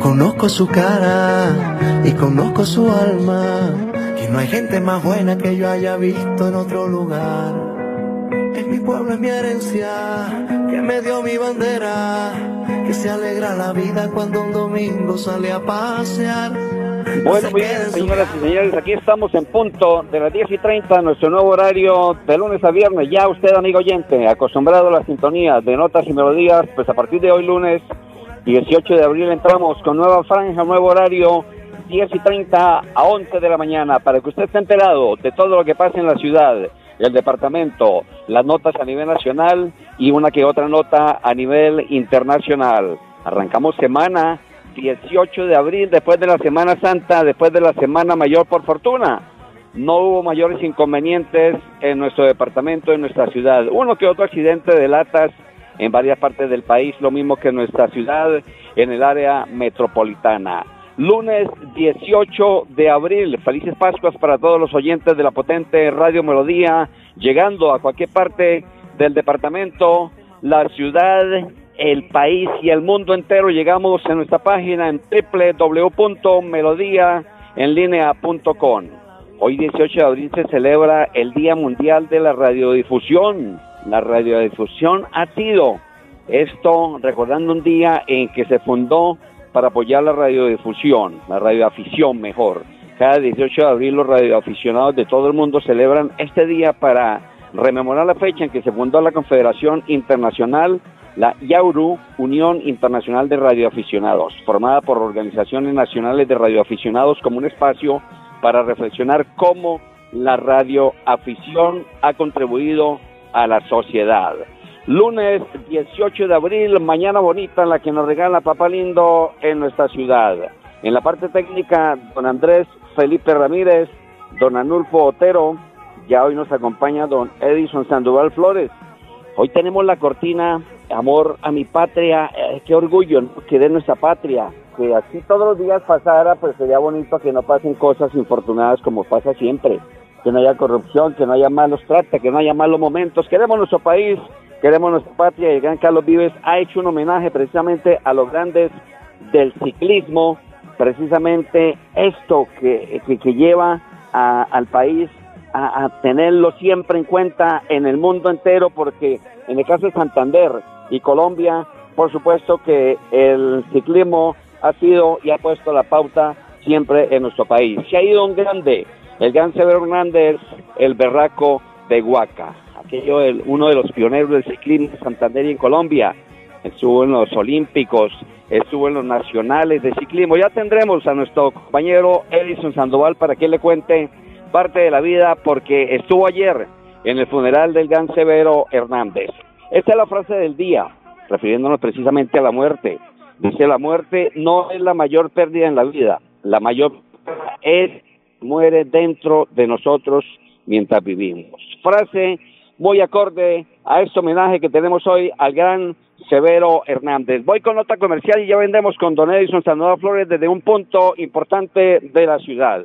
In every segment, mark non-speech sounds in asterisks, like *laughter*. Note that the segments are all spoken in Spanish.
Conozco su cara y conozco su alma, que no hay gente más buena que yo haya visto en otro lugar mi pueblo es mi herencia, que me dio mi bandera, que se alegra la vida cuando un domingo sale a pasear. Bueno, muy bien, señoras y señores, aquí estamos en punto de las 10 y 30, nuestro nuevo horario de lunes a viernes. Ya usted, amigo oyente, acostumbrado a la sintonía de notas y melodías, pues a partir de hoy lunes 18 de abril entramos con nueva franja, nuevo horario, 10 y 30 a 11 de la mañana, para que usted esté enterado de todo lo que pasa en la ciudad el departamento, las notas a nivel nacional y una que otra nota a nivel internacional. Arrancamos semana 18 de abril, después de la Semana Santa, después de la Semana Mayor por fortuna. No hubo mayores inconvenientes en nuestro departamento, en nuestra ciudad. Uno que otro accidente de latas en varias partes del país, lo mismo que en nuestra ciudad, en el área metropolitana lunes 18 de abril. Felices Pascuas para todos los oyentes de la potente Radio Melodía, llegando a cualquier parte del departamento, la ciudad, el país y el mundo entero. Llegamos en nuestra página en www.melodiaenlinea.com. Hoy 18 de abril se celebra el Día Mundial de la Radiodifusión. La radiodifusión ha sido esto recordando un día en que se fundó para apoyar la radiodifusión, la radioafición mejor. Cada 18 de abril los radioaficionados de todo el mundo celebran este día para rememorar la fecha en que se fundó la Confederación Internacional, la IAURU, Unión Internacional de Radioaficionados, formada por organizaciones nacionales de radioaficionados como un espacio para reflexionar cómo la radioafición ha contribuido a la sociedad. Lunes 18 de abril, mañana bonita en la que nos regala Papá Lindo en nuestra ciudad. En la parte técnica, don Andrés Felipe Ramírez, don Anulfo Otero, ya hoy nos acompaña don Edison Sandoval Flores. Hoy tenemos la cortina Amor a mi patria, eh, qué orgullo que de nuestra patria, que así todos los días pasara, pues sería bonito que no pasen cosas infortunadas como pasa siempre, que no haya corrupción, que no haya malos tratos, que no haya malos momentos. Queremos nuestro país Queremos nuestra patria y el gran Carlos Vives ha hecho un homenaje precisamente a los grandes del ciclismo, precisamente esto que, que, lleva al país a, tenerlo siempre en cuenta en el mundo entero, porque en el caso de Santander y Colombia, por supuesto que el ciclismo ha sido y ha puesto la pauta siempre en nuestro país. Se ha ido un grande, el gran Severo Hernández, el berraco de Huaca aquello uno de los pioneros del ciclismo de Santander y en Colombia. Estuvo en los Olímpicos, estuvo en los Nacionales de Ciclismo. Ya tendremos a nuestro compañero Edison Sandoval para que le cuente parte de la vida, porque estuvo ayer en el funeral del gran Severo Hernández. Esta es la frase del día, refiriéndonos precisamente a la muerte. Dice, la muerte no es la mayor pérdida en la vida, la mayor es muere dentro de nosotros mientras vivimos. Frase muy acorde a este homenaje que tenemos hoy al gran Severo Hernández. Voy con nota comercial y ya vendemos con Don Edison Sandoval Flores desde un punto importante de la ciudad.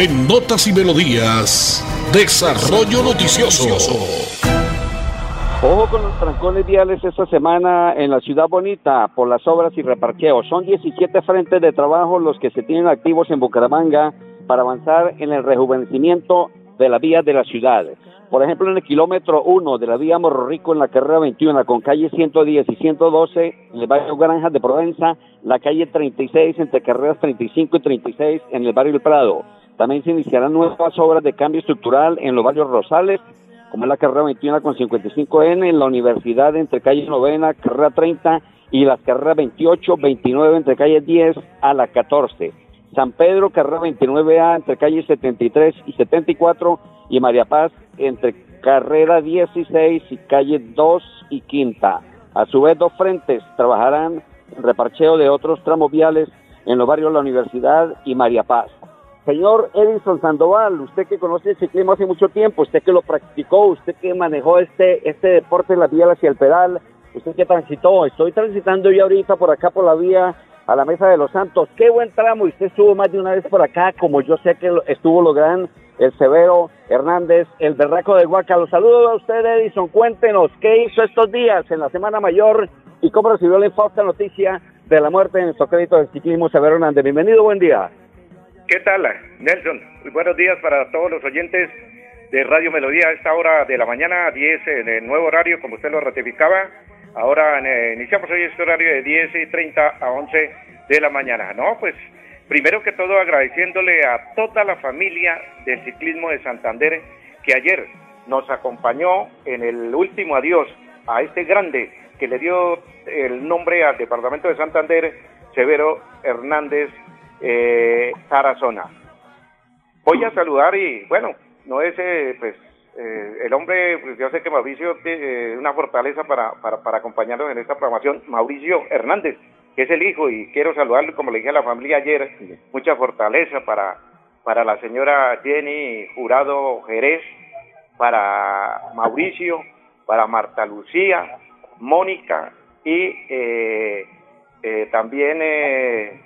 En Notas y Melodías, Desarrollo Noticioso. Ojo con los trancones viales esta semana en la ciudad bonita por las obras y reparqueos. Son 17 frentes de trabajo los que se tienen activos en Bucaramanga para avanzar en el rejuvenecimiento de la vía de la ciudad. Por ejemplo, en el kilómetro 1 de la vía Morro Rico en la carrera 21 con calle 110 y 112 en el barrio Granjas de Provenza, la calle 36 entre carreras 35 y 36 en el barrio El Prado. También se iniciarán nuevas obras de cambio estructural en los barrios Rosales, como es la carrera 21 con 55N, en la universidad entre calle Novena, carrera 30 y las carreras 28, 29 entre calle 10 a la 14. San Pedro, carrera 29A entre calle 73 y 74 y María Paz entre carrera 16 y calle 2 y quinta. A su vez, dos frentes trabajarán en reparcheo de otros tramos viales en los barrios La Universidad y María Paz. Señor Edison Sandoval, usted que conoce el ciclismo hace mucho tiempo, usted que lo practicó, usted que manejó este, este deporte en la vía hacia el pedal, usted que transitó, estoy transitando yo ahorita por acá por la vía a la Mesa de los Santos. Qué buen tramo, y usted estuvo más de una vez por acá, como yo sé que estuvo lo gran el Severo Hernández, el Berraco de Huaca. Los saludo a usted, Edison. Cuéntenos qué hizo estos días en la Semana Mayor y cómo recibió la infausta noticia de la muerte en nuestro crédito del ciclismo Severo Hernández. Bienvenido, buen día. ¿Qué tal, Nelson? Buenos días para todos los oyentes de Radio Melodía a esta hora de la mañana, 10 en el nuevo horario, como usted lo ratificaba. Ahora eh, iniciamos hoy este horario de 10 y 30 a 11 de la mañana. No, pues Primero que todo agradeciéndole a toda la familia del ciclismo de Santander que ayer nos acompañó en el último adiós a este grande que le dio el nombre al departamento de Santander, Severo Hernández eh, Tarazona. Voy a saludar y bueno, no es eh, pues eh, el hombre, pues yo sé que Mauricio tiene una fortaleza para, para, para acompañarnos en esta programación, Mauricio Hernández que es el hijo, y quiero saludarle, como le dije a la familia ayer, mucha fortaleza para, para la señora Jenny Jurado Jerez, para Mauricio, para Marta Lucía, Mónica y eh, eh, también eh,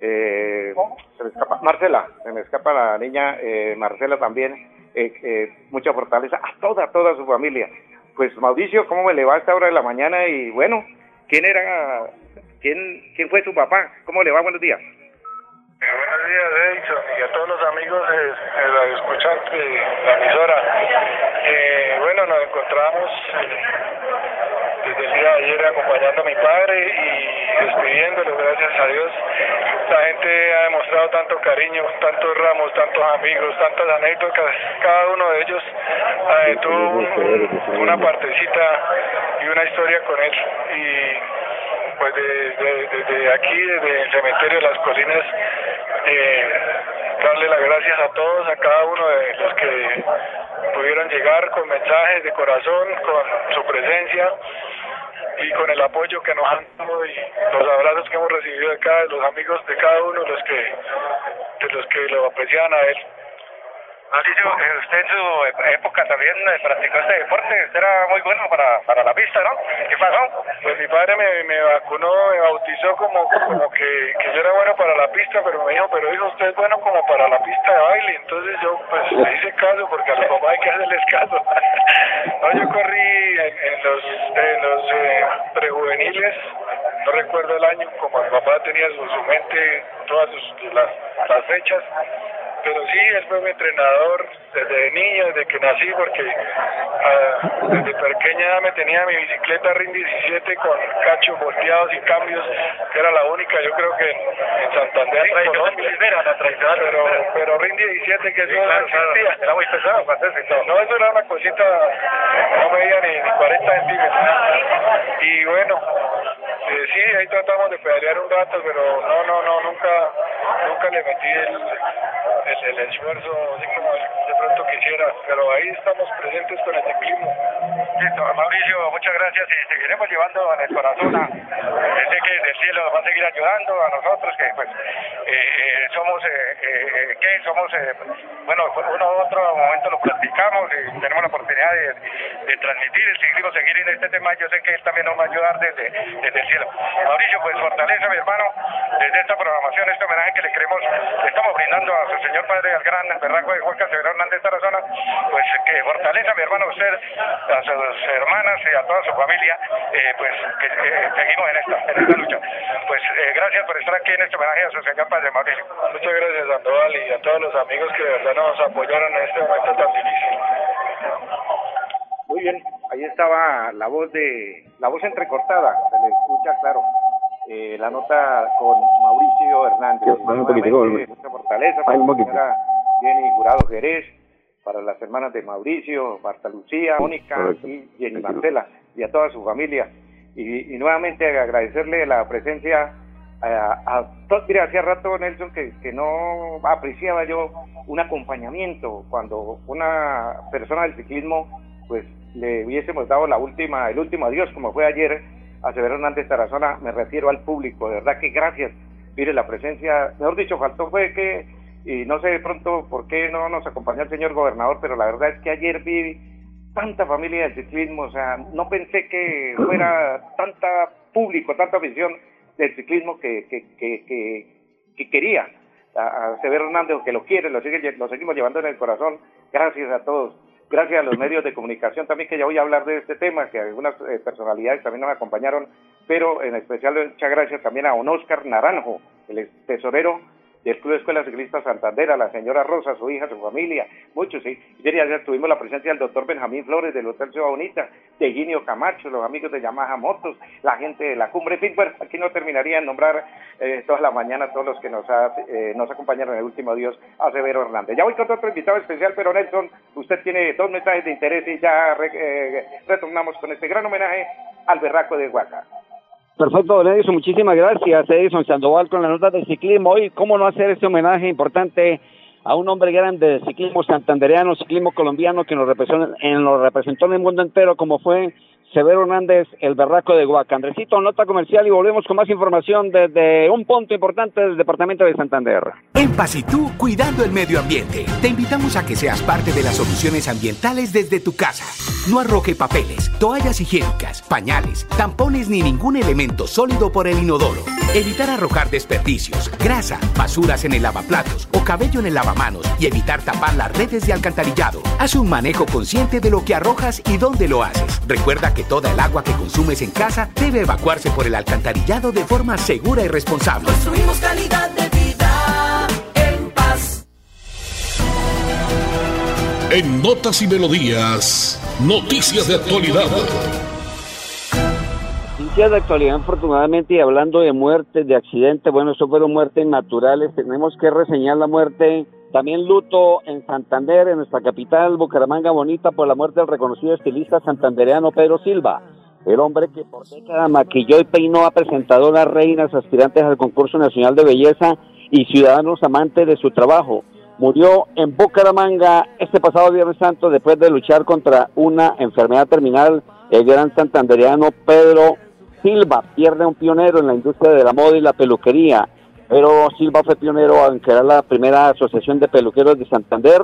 se me escapa, Marcela, se me escapa la niña Marcela también, mucha fortaleza a toda, toda su familia. Pues Mauricio, ¿cómo me le va a esta hora de la mañana? Y bueno, ¿quién era ¿Quién, ¿Quién fue su papá? ¿Cómo le va? Buenos días. Eh, buenos días, Edison, y a todos los amigos de, escuchantes de la emisora. Eh, bueno, nos encontramos eh, desde el día de ayer acompañando a mi padre y despidiéndolo, gracias a Dios. La gente ha demostrado tanto cariño, tantos ramos, tantos amigos, tantas anécdotas. Cada uno de ellos tuvo una partecita y una historia con él. Y pues desde aquí, desde el cementerio de las colinas, eh, darle las gracias a todos, a cada uno de los que pudieron llegar con mensajes de corazón, con su presencia y con el apoyo que nos han dado y los abrazos que hemos recibido de cada los amigos de cada uno los que de los que lo aprecian a él. Mauricio, eh, usted en su época también eh, practicó este deporte, era muy bueno para, para la pista, ¿no? ¿Qué pasó? Pues mi padre me, me vacunó, me bautizó como, como que, que yo era bueno para la pista, pero me dijo, pero hijo, usted es bueno como para la pista de baile, entonces yo pues le hice caso, porque a los papás hay que hacerles caso. *laughs* yo corrí en, los, en los eh, prejuveniles, no recuerdo el año, como mi papá tenía su, su mente todas las, las fechas, pero sí, él fue mi entrenador desde niño, desde que nací, porque uh, desde pequeña me tenía mi bicicleta RIN 17 con cachos volteados y cambios, que era la única, yo creo que en, Santander, sí, Colombia. la pero, pero RIN 17 que eso sí, claro, existía. Era muy pesado, no, no, eso era una cosita, no medía ni, ni 40 centímetros. Y bueno, eh, sí, ahí tratamos de pedalear un rato, pero no, no, no, nunca, nunca le metí el, el, el esfuerzo así como de pronto quisiera, pero ahí estamos presentes con el ciclismo. Listo, Mauricio, muchas gracias y seguiremos llevando en el corazón a, sé que desde el cielo nos va a seguir ayudando a nosotros que pues eh, eh, somos, eh, eh, ¿qué? Somos, eh, bueno, uno u otro momento lo practicamos y tenemos la oportunidad de, de transmitir el ciclismo, seguir en este tema, yo sé que él también nos va a ayudar desde, desde el cielo. Mauricio, pues fortaleza mi hermano, desde esta programación, este homenaje que le queremos, le estamos brindando a su señor padre, al gran berraco de Juan Severo Hernández Tarazona, pues que fortaleza, mi hermano, usted, a sus hermanas y a toda su familia, eh, pues que eh, seguimos en esta, en esta lucha. Pues eh, gracias por estar aquí en este homenaje a su señor padre Mauricio. Muchas gracias, Sandoval, y a todos los amigos que de verdad nos apoyaron en este momento tan difícil. Muy bien, ahí estaba la voz de la voz entrecortada, se le escucha claro. Eh, la nota con Mauricio Hernández. mucha fortaleza para la señora Jenny Jurado Jerez, para las hermanas de Mauricio, Marta Lucía, Mónica y Jenny Marcela, y a toda su familia. Y, y nuevamente agradecerle la presencia a, a todos. Mira, hacía rato, Nelson, que, que no apreciaba yo un acompañamiento cuando una persona del ciclismo, pues le hubiésemos dado la última, el último adiós, como fue ayer a Severo Hernández Tarazona, me refiero al público, de verdad que gracias, mire la presencia, mejor dicho, faltó fue que, y no sé de pronto por qué no nos acompañó el señor gobernador, pero la verdad es que ayer vi tanta familia del ciclismo, o sea, no pensé que fuera *clears throat* tanta público, tanta afición del ciclismo que, que, que, que, quería a, Severo Hernández, que lo quiere, lo, sigue, lo seguimos llevando en el corazón, gracias a todos. Gracias a los *clears throat* medios de comunicación también, que ya voy a hablar de este tema, que algunas eh, personalidades también nos acompañaron, pero en especial muchas gracias también a don Oscar Naranjo, el tesorero del Club de Escuela Ciclista Santander, a la señora Rosa, su hija, su familia, muchos, sí. Ayer ya tuvimos la presencia del doctor Benjamín Flores del Hotel Ciudad Bonita, de Ginio Camacho, los amigos de Yamaha Motos, la gente de la cumbre, en fin, bueno, aquí no terminaría en nombrar eh, toda la mañana todos los que nos, eh, nos acompañaron en el último Dios a Severo Hernández. Ya voy con otro invitado especial, pero Nelson, usted tiene dos mensajes de interés y ya eh, retornamos con este gran homenaje al berraco de Huaca. Perfecto, don Edison, muchísimas gracias, Edison Sandoval, con la nota de ciclismo. Hoy, ¿cómo no hacer este homenaje importante a un hombre grande de ciclismo santandereano, ciclismo colombiano, que nos representó, en, nos representó en el mundo entero, como fue Severo Hernández, el berraco de Huaca. nota comercial y volvemos con más información desde un punto importante del departamento de Santander. En Pasitú, cuidando el medio ambiente, te invitamos a que seas parte de las soluciones ambientales desde tu casa. No arroje papeles, toallas higiénicas, pañales, tampones ni ningún elemento sólido por el inodoro. Evitar arrojar desperdicios, grasa, basuras en el lavaplatos o cabello en el lavamanos y evitar tapar las redes de alcantarillado. Haz un manejo consciente de lo que arrojas y dónde lo haces. Recuerda que toda el agua que consumes en casa debe evacuarse por el alcantarillado de forma segura y responsable. Construimos calidad de vida en paz. En Notas y Melodías, noticias de actualidad. Noticias de actualidad, afortunadamente, y hablando de muertes, de accidentes, bueno, eso fueron muertes naturales. Tenemos que reseñar la muerte también luto en Santander, en nuestra capital, Bucaramanga Bonita, por la muerte del reconocido estilista santandereano Pedro Silva, el hombre que por décadas maquilló y peinó a presentadoras reinas aspirantes al concurso nacional de belleza y ciudadanos amantes de su trabajo. Murió en Bucaramanga este pasado Viernes Santo después de luchar contra una enfermedad terminal. El gran santandereano Pedro Silva pierde un pionero en la industria de la moda y la peluquería pero Silva fue pionero en crear la primera asociación de peluqueros de Santander.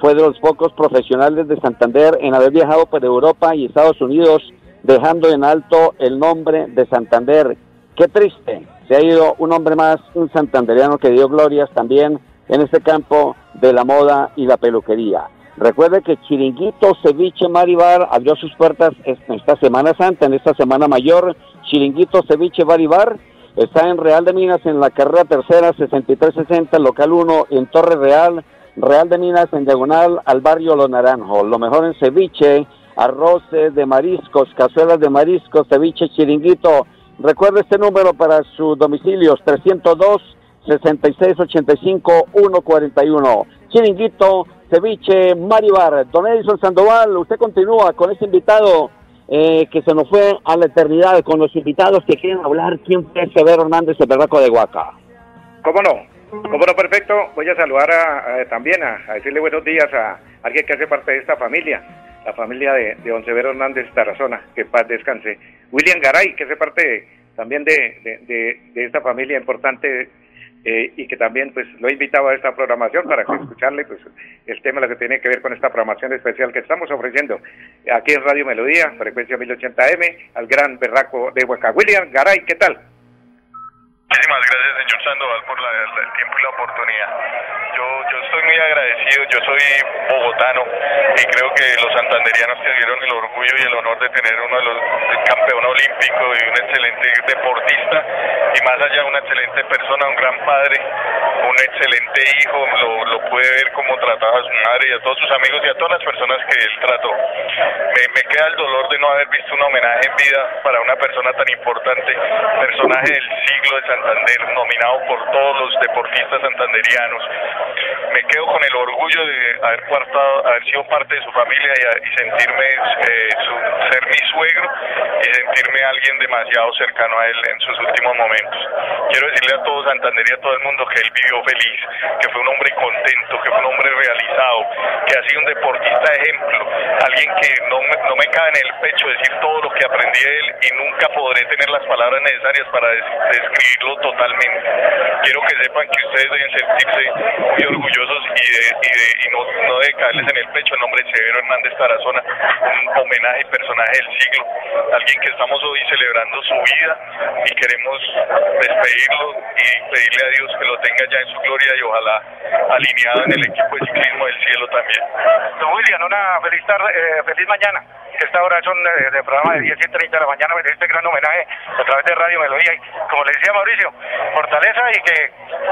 Fue de los pocos profesionales de Santander en haber viajado por Europa y Estados Unidos, dejando en alto el nombre de Santander. Qué triste, se ha ido un hombre más, un santandereano que dio glorias también en este campo de la moda y la peluquería. Recuerde que Chiringuito Ceviche Maribar abrió sus puertas esta Semana Santa, en esta Semana Mayor. Chiringuito Ceviche Maribar Está en Real de Minas, en la carrera tercera, 6360, local 1, en Torre Real. Real de Minas, en diagonal al barrio Los Naranjos. Lo mejor en ceviche, arroces de mariscos, cazuelas de mariscos, ceviche, chiringuito. Recuerde este número para sus domicilios, 302 6685 141. Chiringuito, ceviche, Maribar. Don Edison Sandoval, usted continúa con este invitado eh, que se nos fue a la eternidad con los invitados que quieren hablar. ¿Quién fue Severo Hernández, el berraco de Huaca? ¿Cómo no? ¿Cómo no? Perfecto. Voy a saludar a, también a, decirle buenos días a alguien que hace parte de esta familia, la familia de, de Don Severo Hernández Tarazona, que paz descanse. William Garay, que hace parte también de, de esta familia importante eh, y que también pues lo he invitado a esta programación para que escucharle pues el tema lo que tiene que ver con esta programación especial que estamos ofreciendo aquí en Radio Melodía, frecuencia 1080M, al gran berraco de Huaca. William Garay, ¿qué tal? Muchísimas gracias, señor Sandoval, por el tiempo y la oportunidad. Muy agradecido. Yo soy bogotano y creo que los santanderianos tuvieron el orgullo y el honor de tener uno de los campeón olímpico y un excelente deportista y más allá una excelente persona, un gran padre, un excelente hijo, lo, lo ver cómo trataba a su madre y a todos sus amigos y a todas las personas que él trató. Me, me queda el dolor de no haber visto un homenaje en vida para una persona tan importante, personaje del siglo de Santander, nominado por todos los deportistas santanderianos. Me quedo con el orgullo de haber, haber sido parte de su familia y, y sentirme eh, su, ser mi suegro y sentirme alguien demasiado cercano a él en sus últimos momentos. Quiero decirle a todo Santander y a todo el mundo que él vivió feliz, que fue un hombre contento, que fue un hombre realizado, que ha sido un deportista ejemplo, alguien que no me, no me cabe en el pecho decir todo lo que aprendí de él y nunca podré tener las palabras necesarias para describirlo totalmente. Quiero que sepan que ustedes deben sentirse muy orgullosos y, de, y, de, y no, no de caerles en el pecho el nombre de Severo Hernández Tarazona, un homenaje y personaje del siglo, alguien que estamos hoy celebrando su vida y queremos despedirlo y pedirle a Dios que lo tenga ya en su gloria y ojalá alineado en el equipo de ciclismo del cielo también. Don William, una feliz tarde, eh, feliz mañana. Esta hora son eh, de programa de 10 y 30 de la mañana, este gran homenaje a través de Radio Melodía. Y como le decía Mauricio, fortaleza y que,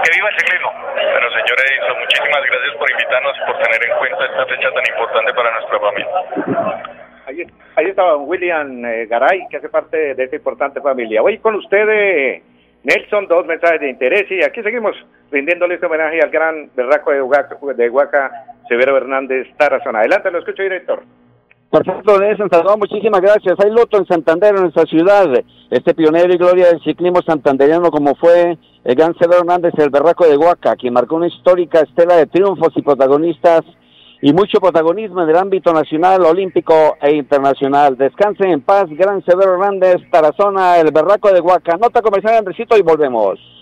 que viva el ciclismo. Bueno, señor Edison, muchísimas gracias por invitarnos y por tener en cuenta esta fecha tan importante para nuestra familia. Ahí, ahí estaba William eh, Garay, que hace parte de esta importante familia. Hoy con usted, eh, Nelson, dos mensajes de interés y aquí seguimos rindiéndole este homenaje al gran berraco de Huaca, de Huaca Severo Hernández Tarazona. Adelante, lo escucho, director. Perfecto, Nelson Salvador, muchísimas gracias. Hay luto en Santander, en nuestra ciudad. Este pionero y gloria del ciclismo santanderiano como fue el gran Severo Hernández, el berraco de Huaca, quien marcó una histórica estela de triunfos y protagonistas y mucho protagonismo en el ámbito nacional, olímpico e internacional. Descansen en paz, Gran Severo Hernández, Tarazona, el Berraco de Huaca. Nota comercial, Andresito, y volvemos.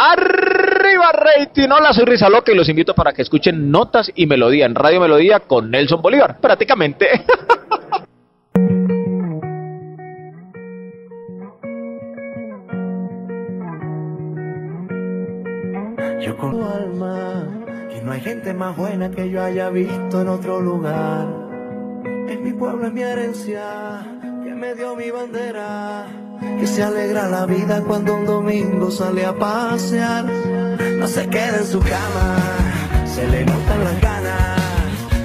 Arriba rating, hola soy Risa Loca y los invito para que escuchen Notas y Melodía en Radio Melodía con Nelson Bolívar, prácticamente. *laughs* Yo con tu alma, que no hay gente más buena que yo haya visto en otro lugar. Es mi pueblo, es mi herencia, que me dio mi bandera. Que se alegra la vida cuando un domingo sale a pasear. No se queda en su cama, se le notan las ganas.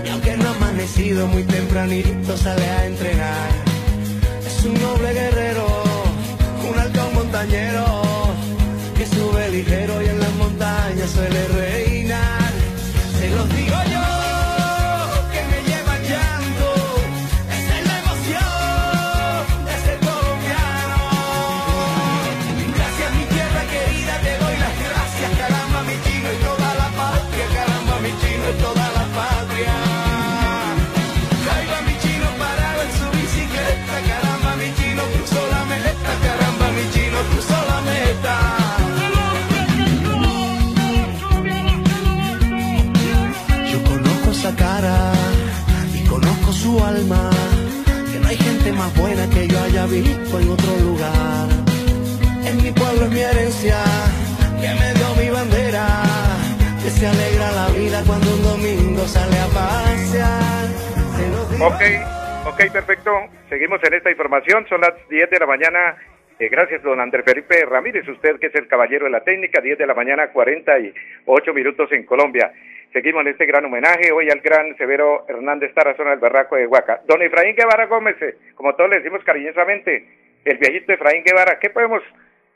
Y aunque no ha amanecido muy tempranito, sale a entrenar. Es un noble guerrero, visto en otro lugar. En mi pueblo es mi herencia, que me dio mi bandera, que se alegra la vida cuando un domingo sale a pasear. Ok, ok, perfecto. Seguimos en esta información. Son las 10 de la mañana. Eh, gracias, don Andrés Felipe Ramírez, usted que es el caballero de la técnica, 10 de la mañana, 48 minutos en Colombia. Seguimos en este gran homenaje hoy al gran Severo Hernández Tarazona del Barraco de Huaca. Don Efraín Guevara Gómez, eh, como todos le decimos cariñosamente, el viejito Efraín Guevara, ¿qué podemos?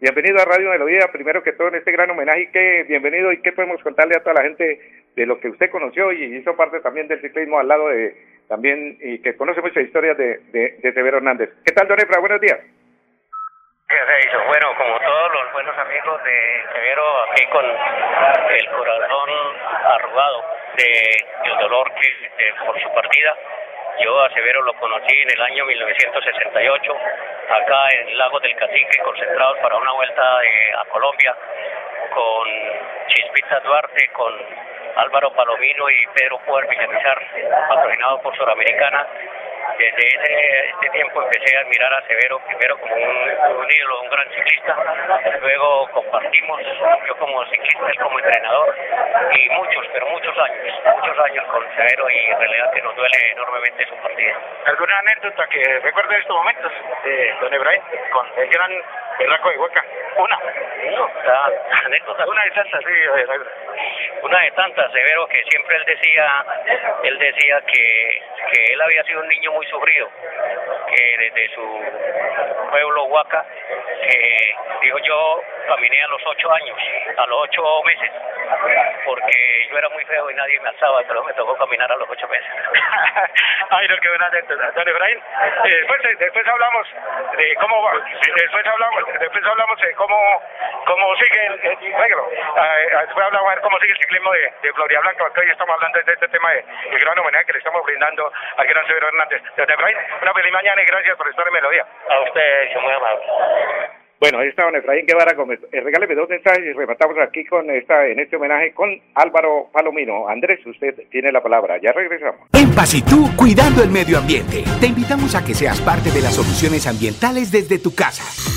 Bienvenido a Radio Melodía, primero que todo en este gran homenaje, y qué bienvenido y qué podemos contarle a toda la gente de lo que usted conoció y hizo parte también del ciclismo al lado de también y que conoce muchas historias de, de, de Severo Hernández. ¿Qué tal, don Efra? Buenos días. ¿Qué se hizo? Bueno, como todos los buenos amigos de Severo, aquí con el corazón arrugado de el dolor que por su partida. Yo a Severo lo conocí en el año 1968, acá en Lago del Cacique, concentrados para una vuelta a Colombia, con Chispita Duarte, con Álvaro Palomino y Pedro Puer Villamizar, patrocinado por Suramericana desde ese, ese, tiempo empecé a admirar a Severo primero como un, un, ídolo, un gran ciclista, luego compartimos, yo como ciclista, él como entrenador, y muchos, pero muchos años, muchos años con Severo y en realidad que nos duele enormemente su partida. ¿Alguna anécdota que recuerde de estos momentos Don Efraín con el gran Berraco de Huaca? Una. No. Una de tantas, sí. Una de tantas, Severo, que siempre él decía, él decía que, que él había sido un niño muy sufrido, que desde su pueblo Huaca, que dijo yo caminé a los ocho años, a los ocho meses, porque yo era muy feo y nadie me alzaba, pero me tocó caminar a los ocho meses. *laughs* Ay, no, qué buena anécdota. Don Efraín, eh, después, después hablamos de cómo va, después hablamos, después hablamos de cómo, cómo sigue el, el negro, uh, después hablamos de cómo sigue el ciclismo de, de Floria Blanca, porque hoy estamos hablando de este tema de, el gran homenaje que le estamos brindando al gran Severo Hernández. Don Efraín, una feliz mañana y gracias por estar en Melodía. A usted, muy amable. Bueno, ahí está don Efraín Guevara Gómez. Eh, regáleme dos mensajes y rematamos aquí con esta, en este homenaje con Álvaro Palomino. Andrés, usted tiene la palabra. Ya regresamos. En Pasitú, cuidando el medio ambiente. Te invitamos a que seas parte de las soluciones ambientales desde tu casa.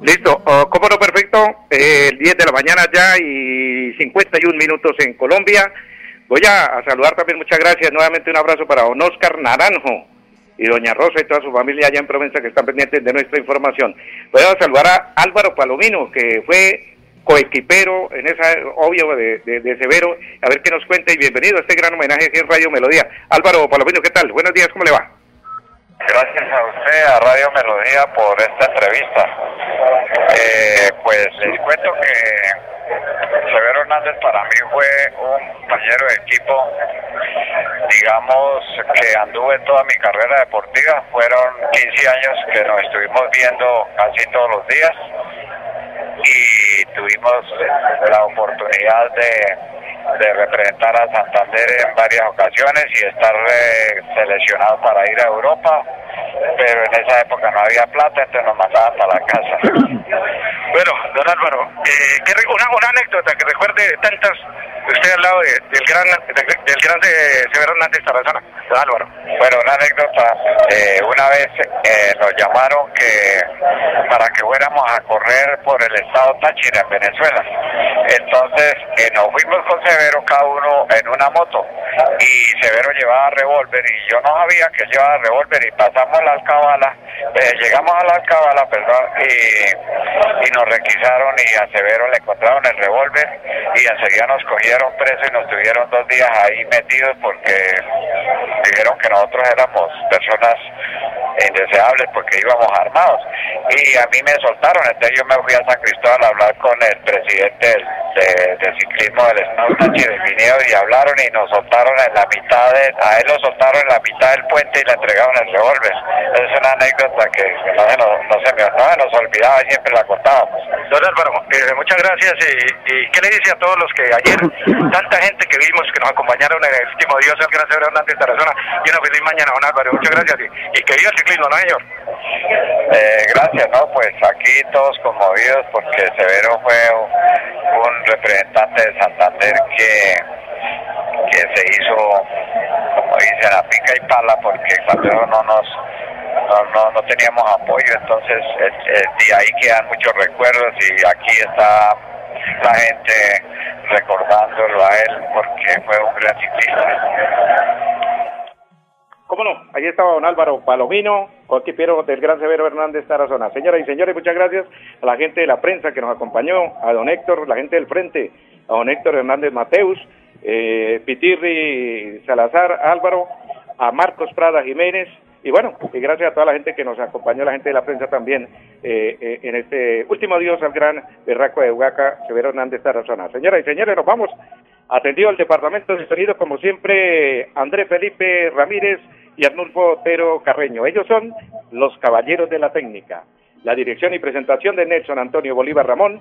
Listo, uh, cómo no, perfecto. Eh, el 10 de la mañana ya y 51 minutos en Colombia. Voy a, saludar también, muchas gracias. Nuevamente un abrazo para don Oscar Naranjo y doña Rosa y toda su familia allá en Provenza que están pendientes de nuestra información. Voy a saludar a Álvaro Palomino, que fue coequipero en esa, obvio, de, Severo, a ver qué nos cuenta y bienvenido a este gran homenaje aquí en Radio Melodía. Álvaro Palomino, ¿qué tal? Buenos días, ¿cómo le va? Gracias a usted, a Radio Melodía, por esta entrevista. Eh, pues les cuento que Severo Hernández para mí fue un compañero de equipo, digamos, que anduve toda mi carrera deportiva. Fueron 15 años que nos estuvimos viendo casi todos los días y tuvimos la oportunidad de, de representar a Santander en varias ocasiones y estar eh, seleccionado para ir a Europa, pero en esa época no había plata, entonces nos mandaban para la casa. *clears throat* Bueno, don Álvaro, eh, ¿qué, una, una anécdota que recuerde de tantas, usted al lado de, del gran de, del gran de Severo Hernández Tarazona, don Álvaro. Bueno, una anécdota, eh, una vez eh, nos llamaron que para que fuéramos a correr por el estado Táchira en Venezuela. Entonces eh, nos fuimos con Severo cada uno en una moto y Severo llevaba revólver y yo no sabía que llevaba revólver y pasamos la alcabala, eh, llegamos a la alcabala, perdón, y, nos requisaron y a Severo le encontraron el revólver y enseguida nos cogieron preso y nos tuvieron dos días ahí metidos porque dijeron que nosotros éramos personas indeseables porque íbamos armados y a mí me soltaron, entonces yo me fui a San Cristóbal a hablar con el presidente del, de, de ciclismo del estado y hablaron y nos soltaron en la mitad de, a él lo soltaron en la mitad del puente y le entregaron el revólver. Es una anécdota que, no, no, se me, no se nos olvidaba y siempre la contábamos. Don Álvaro, eh, muchas gracias y, y, ¿qué le dice a todos los que ayer, tanta gente que vimos que nos acompañaron en el último Dios, el gran Hernández Tarazona, y una feliz mañana, don Álvaro, muchas gracias y, y que viva Eh, gracias, ¿no? Pues aquí todos conmovidos porque Severo fue un, un representante de Santander que, que se hizo, como dicen, a pica y pala porque cuando no nos no, no, no teníamos apoyo, entonces eh, eh, de ahí quedan muchos recuerdos y aquí está la gente recordándolo a él porque fue un gran ciclista. ¿Cómo no? Ahí estaba don Álvaro Palomino, coequipero del gran Severo Hernández Tarazona. Señoras y señores, muchas gracias a la gente de la prensa que nos acompañó, a don Héctor, la gente del frente, a don Héctor Hernández Mateus, eh, Pitirri Salazar Álvaro, a Marcos Prada Jiménez, y bueno, y gracias a toda la gente que nos acompañó, la gente de la prensa también, eh, eh, en este último adiós al gran berraco de Huaca, Severo Hernández Tarazona. Señoras y señores, nos vamos. Atendido el departamento de sonido, como siempre, André Felipe Ramírez y Arnulfo Otero Carreño. Ellos son los caballeros de la técnica. La dirección y presentación de Nelson Antonio Bolívar Ramón.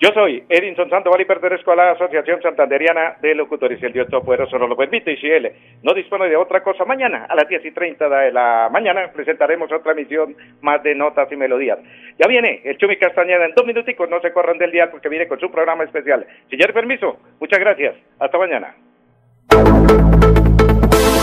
Yo soy Edinson Sandoval y pertenezco a la Asociación Santanderiana de Locutores. El Dios Todopoderoso nos lo permite y si él no dispone de otra cosa, mañana a las 10 y 30 de la mañana presentaremos otra emisión más de notas y melodías. Ya viene el Chumi Castañeda en dos minuticos, no se corran del día porque viene con su programa especial. Señor permiso, muchas gracias. Hasta mañana.